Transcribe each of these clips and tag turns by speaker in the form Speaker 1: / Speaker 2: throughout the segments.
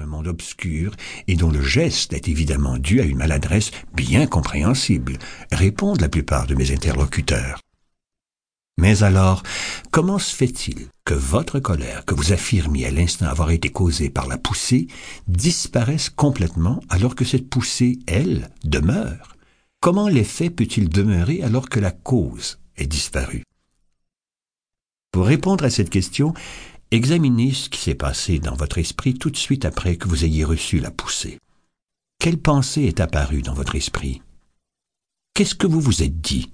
Speaker 1: un monde obscur et dont le geste est évidemment dû à une maladresse bien compréhensible, répondent la plupart de mes interlocuteurs. Mais alors, comment se fait-il que votre colère, que vous affirmiez à l'instant avoir été causée par la poussée, disparaisse complètement alors que cette poussée, elle, demeure? Comment l'effet peut-il demeurer alors que la cause est disparue? Pour répondre à cette question, examinez ce qui s'est passé dans votre esprit tout de suite après que vous ayez reçu la poussée. Quelle pensée est apparue dans votre esprit? Qu'est-ce que vous vous êtes dit?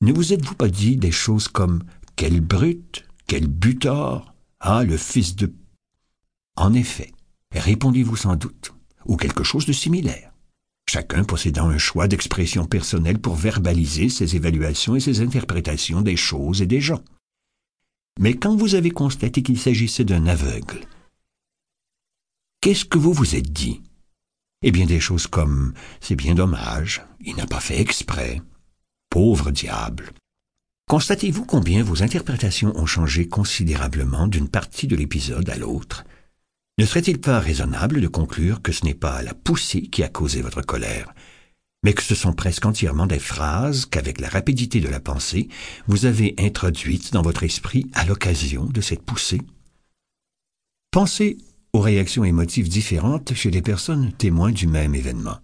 Speaker 1: Ne vous êtes-vous pas dit des choses comme Quel brute, quel butor, ah, le fils de... En effet, répondez-vous sans doute, ou quelque chose de similaire, chacun possédant un choix d'expression personnelle pour verbaliser ses évaluations et ses interprétations des choses et des gens. Mais quand vous avez constaté qu'il s'agissait d'un aveugle, qu'est-ce que vous vous êtes dit? Eh bien des choses comme C'est bien dommage, il n'a pas fait exprès, Pauvre diable. Constatez-vous combien vos interprétations ont changé considérablement d'une partie de l'épisode à l'autre? Ne serait-il pas raisonnable de conclure que ce n'est pas la poussée qui a causé votre colère, mais que ce sont presque entièrement des phrases qu'avec la rapidité de la pensée, vous avez introduites dans votre esprit à l'occasion de cette poussée Pensez aux réactions émotives différentes chez des personnes témoins du même événement.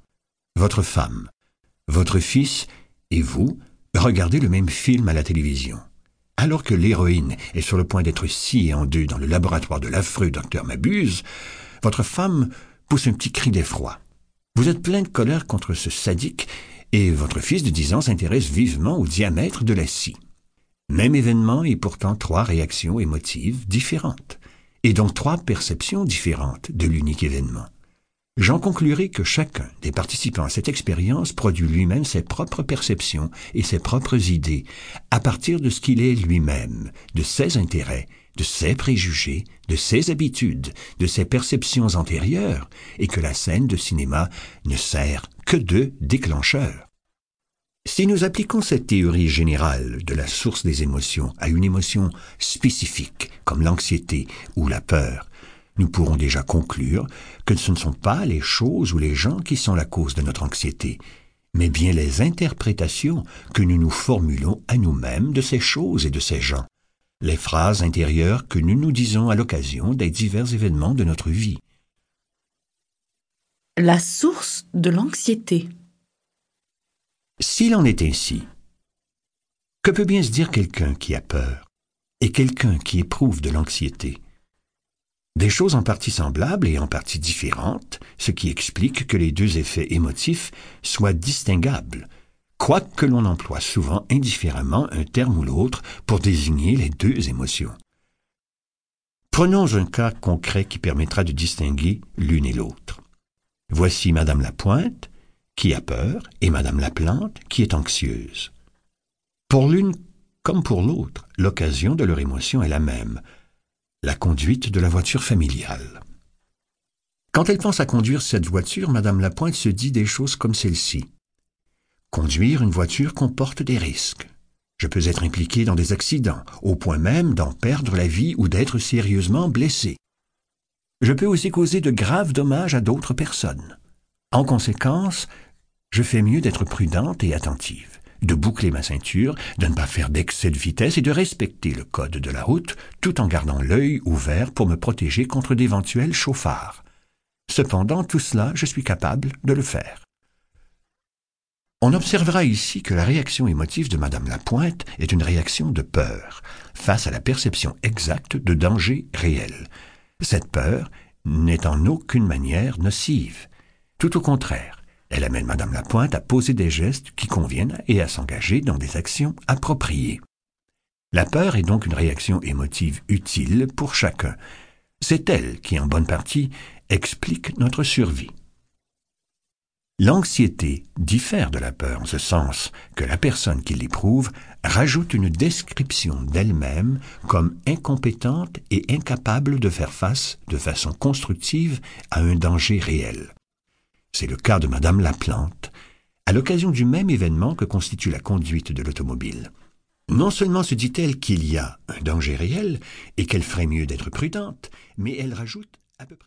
Speaker 1: Votre femme, votre fils et vous regardez le même film à la télévision. Alors que l'héroïne est sur le point d'être sciée en deux dans le laboratoire de l'affreux docteur Mabuse, votre femme pousse un petit cri d'effroi. Vous êtes plein de colère contre ce sadique et votre fils de dix ans s'intéresse vivement au diamètre de la scie. Même événement et pourtant trois réactions émotives différentes, et donc trois perceptions différentes de l'unique événement. J'en conclurai que chacun des participants à cette expérience produit lui-même ses propres perceptions et ses propres idées à partir de ce qu'il est lui-même, de ses intérêts, de ses préjugés, de ses habitudes, de ses perceptions antérieures, et que la scène de cinéma ne sert que de déclencheur. Si nous appliquons cette théorie générale de la source des émotions à une émotion spécifique, comme l'anxiété ou la peur, nous pourrons déjà conclure que ce ne sont pas les choses ou les gens qui sont la cause de notre anxiété, mais bien les interprétations que nous nous formulons à nous-mêmes de ces choses et de ces gens, les phrases intérieures que nous nous disons à l'occasion des divers événements de notre vie.
Speaker 2: La source de l'anxiété.
Speaker 1: S'il en est ainsi, que peut bien se dire quelqu'un qui a peur et quelqu'un qui éprouve de l'anxiété? Des choses en partie semblables et en partie différentes, ce qui explique que les deux effets émotifs soient distinguables, quoique l'on emploie souvent indifféremment un terme ou l'autre pour désigner les deux émotions. Prenons un cas concret qui permettra de distinguer l'une et l'autre. Voici Madame Lapointe, qui a peur, et Madame Laplante, qui est anxieuse. Pour l'une comme pour l'autre, l'occasion de leur émotion est la même, la conduite de la voiture familiale. Quand elle pense à conduire cette voiture, Madame Lapointe se dit des choses comme celle-ci. Conduire une voiture comporte des risques. Je peux être impliqué dans des accidents, au point même d'en perdre la vie ou d'être sérieusement blessé. Je peux aussi causer de graves dommages à d'autres personnes. En conséquence, je fais mieux d'être prudente et attentive de boucler ma ceinture, de ne pas faire d'excès de vitesse et de respecter le code de la route tout en gardant l'œil ouvert pour me protéger contre d'éventuels chauffards. Cependant, tout cela, je suis capable de le faire. On observera ici que la réaction émotive de Madame Lapointe est une réaction de peur face à la perception exacte de danger réel. Cette peur n'est en aucune manière nocive. Tout au contraire, elle amène Madame Lapointe à poser des gestes qui conviennent et à s'engager dans des actions appropriées. La peur est donc une réaction émotive utile pour chacun. C'est elle qui, en bonne partie, explique notre survie. L'anxiété diffère de la peur en ce sens que la personne qui l'éprouve rajoute une description d'elle-même comme incompétente et incapable de faire face de façon constructive à un danger réel. C'est le cas de Madame Laplante, à l'occasion du même événement que constitue la conduite de l'automobile. Non seulement se dit-elle qu'il y a un danger réel et qu'elle ferait mieux d'être prudente, mais elle rajoute à peu près